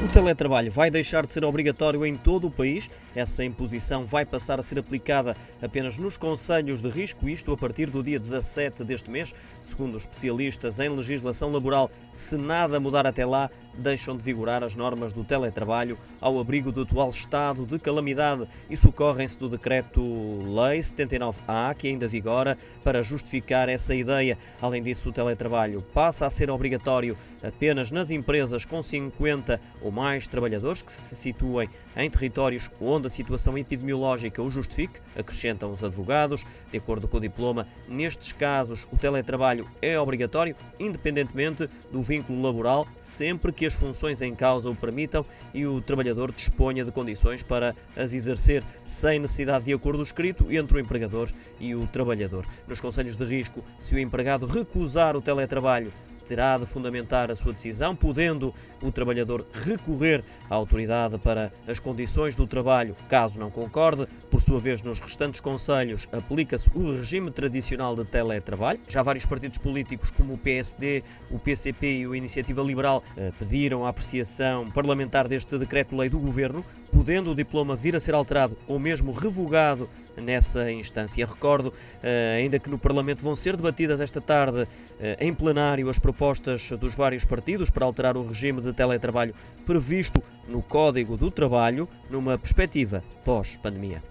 O teletrabalho vai deixar de ser obrigatório em todo o país. Essa imposição vai passar a ser aplicada apenas nos conselhos de risco, isto a partir do dia 17 deste mês. Segundo especialistas em legislação laboral, se nada mudar até lá, deixam de vigorar as normas do teletrabalho ao abrigo do atual estado de calamidade e socorrem-se do decreto-lei 79A, que ainda vigora, para justificar essa ideia. Além disso, o teletrabalho passa a ser obrigatório apenas nas empresas com 50 ou mais trabalhadores que se situem em territórios onde a situação epidemiológica o justifique, acrescentam os advogados. De acordo com o diploma, nestes casos o teletrabalho é obrigatório, independentemente do vínculo laboral, sempre que as funções em causa o permitam e o trabalhador disponha de condições para as exercer sem necessidade de acordo escrito entre o empregador e o trabalhador. Nos conselhos de risco, se o empregado recusar o teletrabalho, terá de fundamentar a sua decisão, podendo o trabalhador recorrer à autoridade para as condições do trabalho, caso não concorde. Por sua vez, nos restantes conselhos aplica-se o regime tradicional de teletrabalho. Já vários partidos políticos, como o PSD, o PCP e a Iniciativa Liberal, eh, pediram a apreciação parlamentar deste decreto-lei do governo, podendo o diploma vir a ser alterado ou mesmo revogado nessa instância. Recordo eh, ainda que no Parlamento vão ser debatidas esta tarde eh, em plenário as propostas dos vários partidos para alterar o regime de teletrabalho previsto no Código do Trabalho numa perspectiva pós-pandemia.